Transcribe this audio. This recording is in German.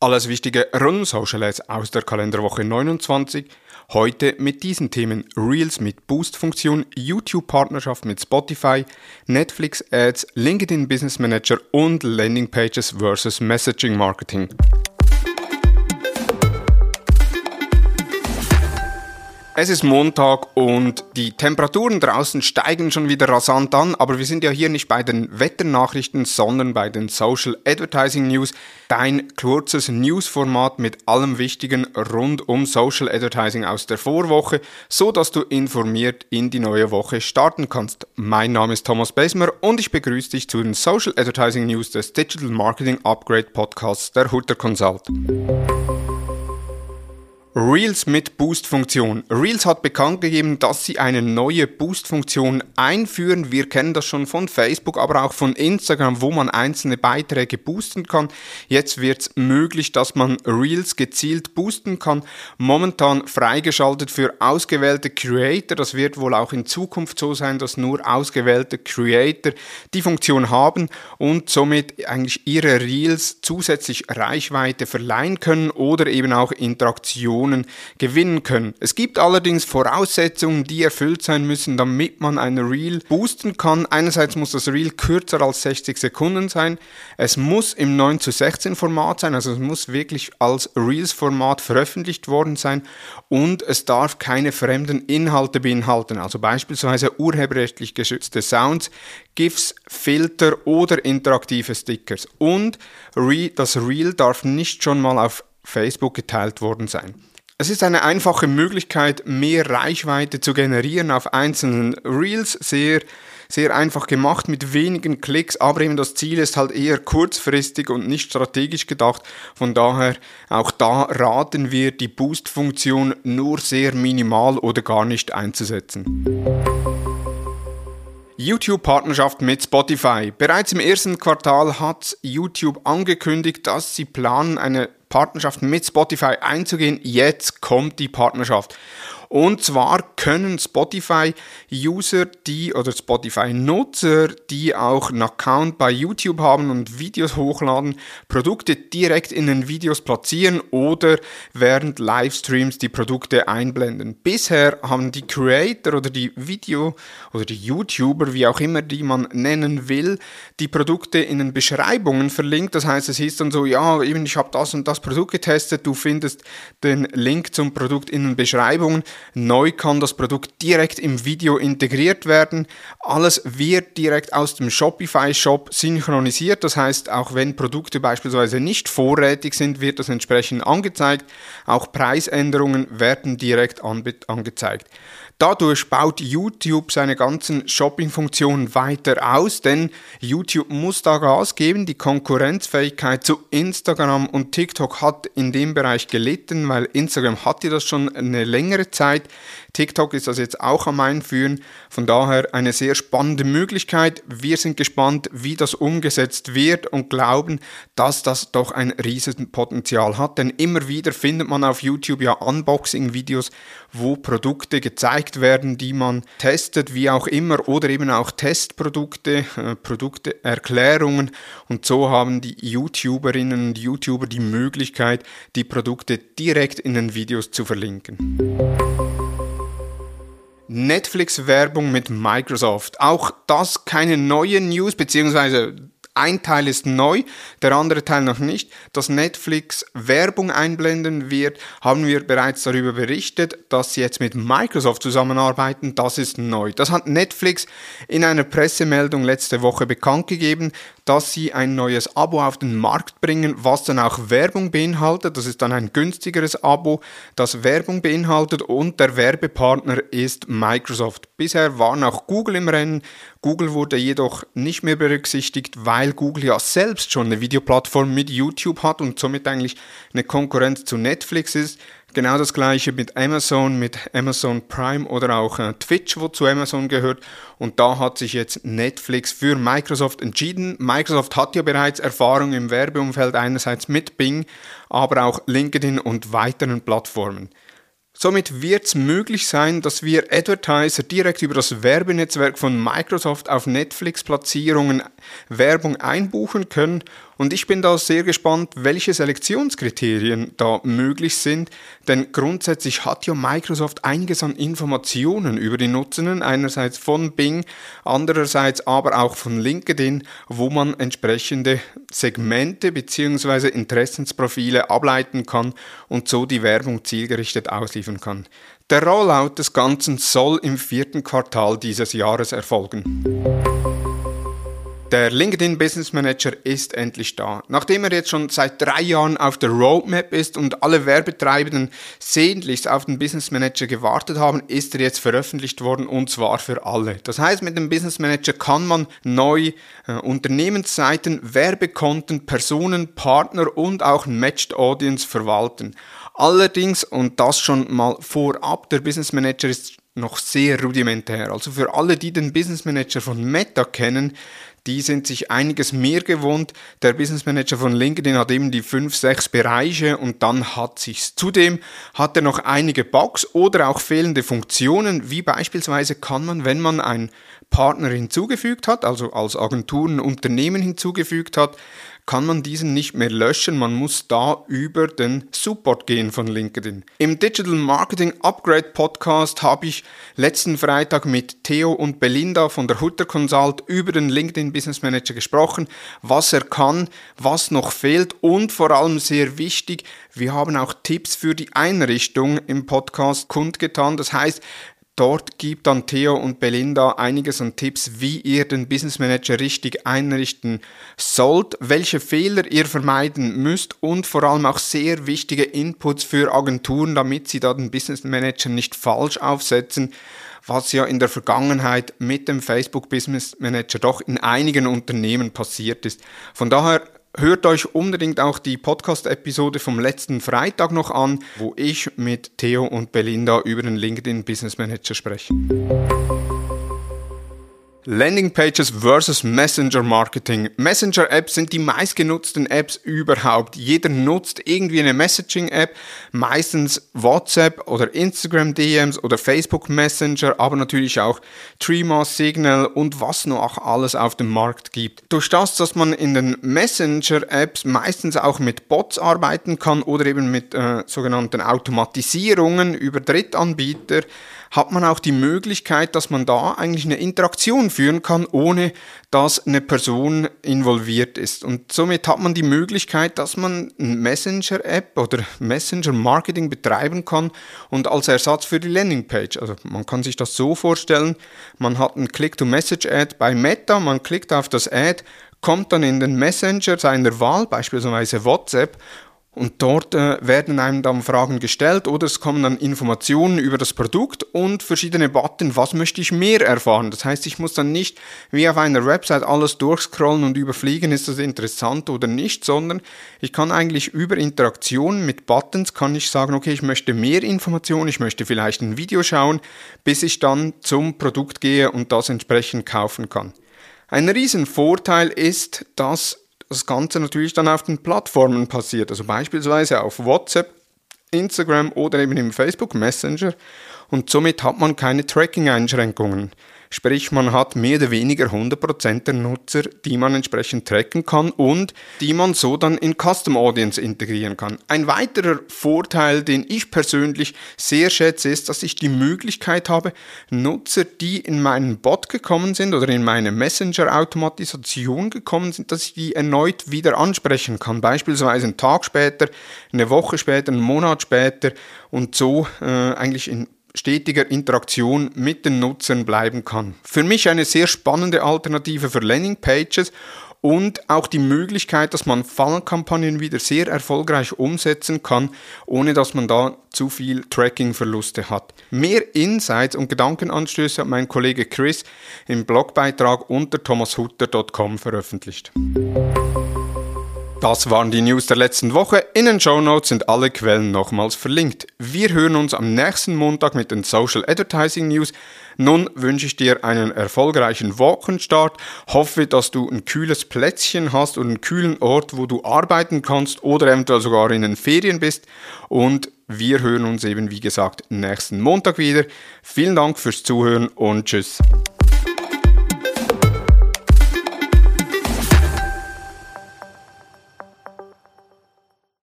Alles Wichtige rund um Social Ads aus der Kalenderwoche 29. Heute mit diesen Themen Reels mit Boost-Funktion, YouTube-Partnerschaft mit Spotify, Netflix-Ads, LinkedIn Business Manager und Landingpages versus Messaging Marketing. Es ist Montag und die Temperaturen draußen steigen schon wieder rasant an, aber wir sind ja hier nicht bei den Wetternachrichten, sondern bei den Social Advertising News. Dein kurzes Newsformat mit allem Wichtigen rund um Social Advertising aus der Vorwoche, so dass du informiert in die neue Woche starten kannst. Mein Name ist Thomas Besmer und ich begrüße dich zu den Social Advertising News des Digital Marketing Upgrade Podcasts der Hutter Consult. Reels mit Boost-Funktion. Reels hat bekannt gegeben, dass sie eine neue Boost-Funktion einführen. Wir kennen das schon von Facebook, aber auch von Instagram, wo man einzelne Beiträge boosten kann. Jetzt wird es möglich, dass man Reels gezielt boosten kann. Momentan freigeschaltet für ausgewählte Creator. Das wird wohl auch in Zukunft so sein, dass nur ausgewählte Creator die Funktion haben und somit eigentlich ihre Reels zusätzlich Reichweite verleihen können oder eben auch Interaktion Informationen gewinnen können. Es gibt allerdings Voraussetzungen, die erfüllt sein müssen, damit man ein Reel boosten kann. Einerseits muss das Reel kürzer als 60 Sekunden sein. Es muss im 9 zu 16 Format sein, also es muss wirklich als Reels Format veröffentlicht worden sein und es darf keine fremden Inhalte beinhalten, also beispielsweise urheberrechtlich geschützte Sounds, GIFs, Filter oder interaktive Stickers. Und das Reel darf nicht schon mal auf Facebook geteilt worden sein. Es ist eine einfache Möglichkeit, mehr Reichweite zu generieren auf einzelnen Reels. Sehr, sehr einfach gemacht mit wenigen Klicks, aber eben das Ziel ist halt eher kurzfristig und nicht strategisch gedacht. Von daher auch da raten wir, die Boost-Funktion nur sehr minimal oder gar nicht einzusetzen. YouTube-Partnerschaft mit Spotify. Bereits im ersten Quartal hat YouTube angekündigt, dass sie planen, eine Partnerschaft mit Spotify einzugehen. Jetzt kommt die Partnerschaft. Und zwar können Spotify-User, die oder Spotify-Nutzer, die auch einen Account bei YouTube haben und Videos hochladen, Produkte direkt in den Videos platzieren oder während Livestreams die Produkte einblenden. Bisher haben die Creator oder die Video oder die YouTuber, wie auch immer die man nennen will, die Produkte in den Beschreibungen verlinkt. Das heißt, es hieß dann so, ja, eben ich habe das und das Produkt getestet, du findest den Link zum Produkt in den Beschreibungen. Neu kann das Produkt direkt im Video integriert werden. Alles wird direkt aus dem Shopify Shop synchronisiert. Das heißt, auch wenn Produkte beispielsweise nicht vorrätig sind, wird das entsprechend angezeigt. Auch Preisänderungen werden direkt angezeigt. Dadurch baut YouTube seine ganzen Shopping-Funktionen weiter aus, denn YouTube muss da Gas geben. Die Konkurrenzfähigkeit zu Instagram und TikTok hat in dem Bereich gelitten, weil Instagram hatte das schon eine längere Zeit. TikTok ist das jetzt auch am Einführen. Von daher eine sehr spannende Möglichkeit. Wir sind gespannt, wie das umgesetzt wird und glauben, dass das doch ein riesiges Potenzial hat. Denn immer wieder findet man auf YouTube ja Unboxing-Videos, wo Produkte gezeigt werden, die man testet, wie auch immer, oder eben auch Testprodukte, äh, Produkteerklärungen. Und so haben die YouTuberinnen und YouTuber die Möglichkeit, die Produkte direkt in den Videos zu verlinken. Netflix-Werbung mit Microsoft. Auch das keine neue News, beziehungsweise ein Teil ist neu, der andere Teil noch nicht. Dass Netflix Werbung einblenden wird, haben wir bereits darüber berichtet, dass sie jetzt mit Microsoft zusammenarbeiten. Das ist neu. Das hat Netflix in einer Pressemeldung letzte Woche bekannt gegeben, dass sie ein neues Abo auf den Markt bringen, was dann auch Werbung beinhaltet. Das ist dann ein günstigeres Abo, das Werbung beinhaltet und der Werbepartner ist Microsoft. Bisher war auch Google im Rennen. Google wurde jedoch nicht mehr berücksichtigt, weil Google ja selbst schon eine Videoplattform mit YouTube hat und somit eigentlich eine Konkurrenz zu Netflix ist. Genau das gleiche mit Amazon, mit Amazon Prime oder auch äh, Twitch, wo zu Amazon gehört. Und da hat sich jetzt Netflix für Microsoft entschieden. Microsoft hat ja bereits Erfahrung im Werbeumfeld einerseits mit Bing, aber auch LinkedIn und weiteren Plattformen. Somit wird es möglich sein, dass wir Advertiser direkt über das Werbenetzwerk von Microsoft auf Netflix-Platzierungen Werbung einbuchen können Und ich bin da sehr gespannt, welche Selektionskriterien da möglich sind, denn grundsätzlich hat ja Microsoft einiges an Informationen über die Nutzenden, einerseits von Bing, andererseits aber auch von LinkedIn, wo man entsprechende Segmente bzw. Interessensprofile ableiten kann und so die Werbung zielgerichtet ausliefern kann. Der Rollout des Ganzen soll im vierten Quartal dieses Jahres erfolgen. Der LinkedIn Business Manager ist endlich da. Nachdem er jetzt schon seit drei Jahren auf der Roadmap ist und alle Werbetreibenden sehnlichst auf den Business Manager gewartet haben, ist er jetzt veröffentlicht worden und zwar für alle. Das heißt, mit dem Business Manager kann man neu äh, Unternehmensseiten, Werbekonten, Personen, Partner und auch Matched Audience verwalten. Allerdings, und das schon mal vorab, der Business Manager ist noch sehr rudimentär. Also für alle, die den Business Manager von Meta kennen, die sind sich einiges mehr gewohnt. Der Business Manager von LinkedIn hat eben die fünf, sechs Bereiche und dann hat sich's. Zudem hat er noch einige Bugs oder auch fehlende Funktionen, wie beispielsweise kann man, wenn man einen Partner hinzugefügt hat, also als Agenturen Unternehmen hinzugefügt hat, kann man diesen nicht mehr löschen. Man muss da über den Support gehen von LinkedIn. Im Digital Marketing Upgrade Podcast habe ich letzten Freitag mit Theo und Belinda von der Hutter Consult über den LinkedIn Business Manager gesprochen, was er kann, was noch fehlt und vor allem sehr wichtig, wir haben auch Tipps für die Einrichtung im Podcast kundgetan. Das heißt, Dort gibt dann Theo und Belinda einiges an Tipps, wie ihr den Business Manager richtig einrichten sollt, welche Fehler ihr vermeiden müsst und vor allem auch sehr wichtige Inputs für Agenturen, damit sie da den Business Manager nicht falsch aufsetzen, was ja in der Vergangenheit mit dem Facebook Business Manager doch in einigen Unternehmen passiert ist. Von daher Hört euch unbedingt auch die Podcast-Episode vom letzten Freitag noch an, wo ich mit Theo und Belinda über den LinkedIn Business Manager spreche. Landingpages versus Messenger Marketing. Messenger-Apps sind die meistgenutzten Apps überhaupt. Jeder nutzt irgendwie eine Messaging-App, meistens WhatsApp oder Instagram DMs oder Facebook Messenger, aber natürlich auch Trima, Signal und was noch alles auf dem Markt gibt. Durch das, dass man in den Messenger-Apps meistens auch mit Bots arbeiten kann oder eben mit äh, sogenannten Automatisierungen über Drittanbieter, hat man auch die Möglichkeit, dass man da eigentlich eine Interaktion führen kann, ohne dass eine Person involviert ist. Und somit hat man die Möglichkeit, dass man eine Messenger-App oder Messenger-Marketing betreiben kann und als Ersatz für die Landingpage. Also man kann sich das so vorstellen, man hat ein Click-to-Message-Ad bei Meta, man klickt auf das Ad, kommt dann in den Messenger seiner Wahl, beispielsweise WhatsApp, und dort äh, werden einem dann Fragen gestellt oder es kommen dann Informationen über das Produkt und verschiedene Button, was möchte ich mehr erfahren. Das heißt, ich muss dann nicht wie auf einer Website alles durchscrollen und überfliegen, ist das interessant oder nicht, sondern ich kann eigentlich über Interaktionen mit Buttons, kann ich sagen, okay, ich möchte mehr Informationen, ich möchte vielleicht ein Video schauen, bis ich dann zum Produkt gehe und das entsprechend kaufen kann. Ein Riesenvorteil ist, dass das Ganze natürlich dann auf den Plattformen passiert, also beispielsweise auf WhatsApp, Instagram oder eben im Facebook Messenger und somit hat man keine Tracking-Einschränkungen. Sprich, man hat mehr oder weniger 100% der Nutzer, die man entsprechend tracken kann und die man so dann in Custom Audience integrieren kann. Ein weiterer Vorteil, den ich persönlich sehr schätze, ist, dass ich die Möglichkeit habe, Nutzer, die in meinen Bot gekommen sind oder in meine Messenger-Automatisation gekommen sind, dass ich die erneut wieder ansprechen kann. Beispielsweise einen Tag später, eine Woche später, einen Monat später und so äh, eigentlich in stetiger Interaktion mit den Nutzern bleiben kann. Für mich eine sehr spannende Alternative für Landingpages und auch die Möglichkeit, dass man Fallkampagnen wieder sehr erfolgreich umsetzen kann, ohne dass man da zu viel Tracking-Verluste hat. Mehr Insights und Gedankenanstöße hat mein Kollege Chris im Blogbeitrag unter thomashutter.com veröffentlicht. Das waren die News der letzten Woche. In den Show Notes sind alle Quellen nochmals verlinkt. Wir hören uns am nächsten Montag mit den Social Advertising News. Nun wünsche ich dir einen erfolgreichen Wochenstart. Hoffe, dass du ein kühles Plätzchen hast und einen kühlen Ort, wo du arbeiten kannst oder eventuell sogar in den Ferien bist. Und wir hören uns eben, wie gesagt, nächsten Montag wieder. Vielen Dank fürs Zuhören und tschüss.